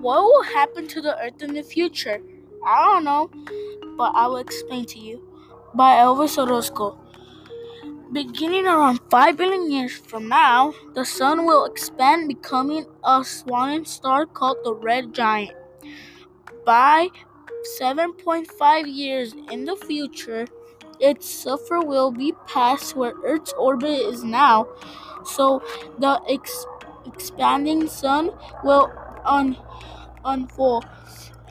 what will happen to the earth in the future? I don't know, but I will explain to you. By Elvis Orozco. Beginning around 5 billion years from now, the sun will expand, becoming a swirling star called the red giant. By 7.5 years in the future, its surface will be past where Earth's orbit is now, so the ex- expanding sun will un- unfold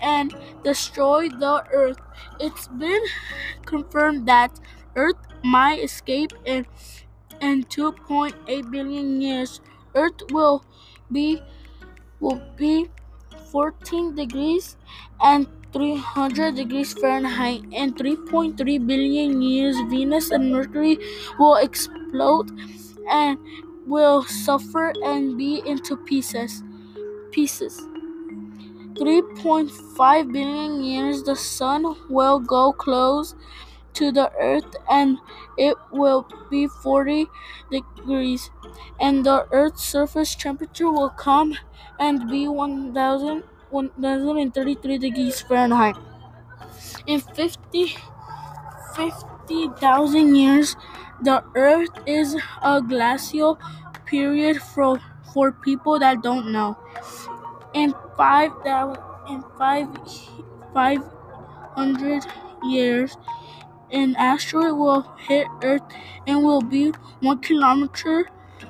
and destroy the Earth. It's been confirmed that Earth might escape in in 2.8 billion years. Earth will be will be 14 degrees and 300 degrees Fahrenheit. In 3.3 billion years, Venus and Mercury will explode and will suffer and be into pieces. Pieces. 3.5 billion years, the sun will go close to the earth and it will be 40 degrees and the earth's surface temperature will come and be 1000 1033 degrees fahrenheit in 50 50,000 years the earth is a glacial period for for people that don't know in 5000 in 5 500 years an asteroid will hit Earth and will be one kilometer,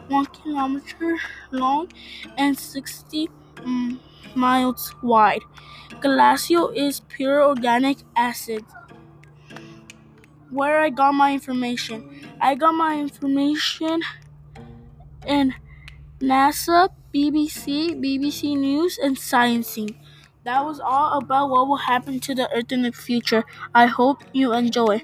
one kilometer long and 60 mm, miles wide. Glacial is pure organic acid. Where I got my information? I got my information in NASA, BBC, BBC News, and Sciencing. That was all about what will happen to the Earth in the future. I hope you enjoy.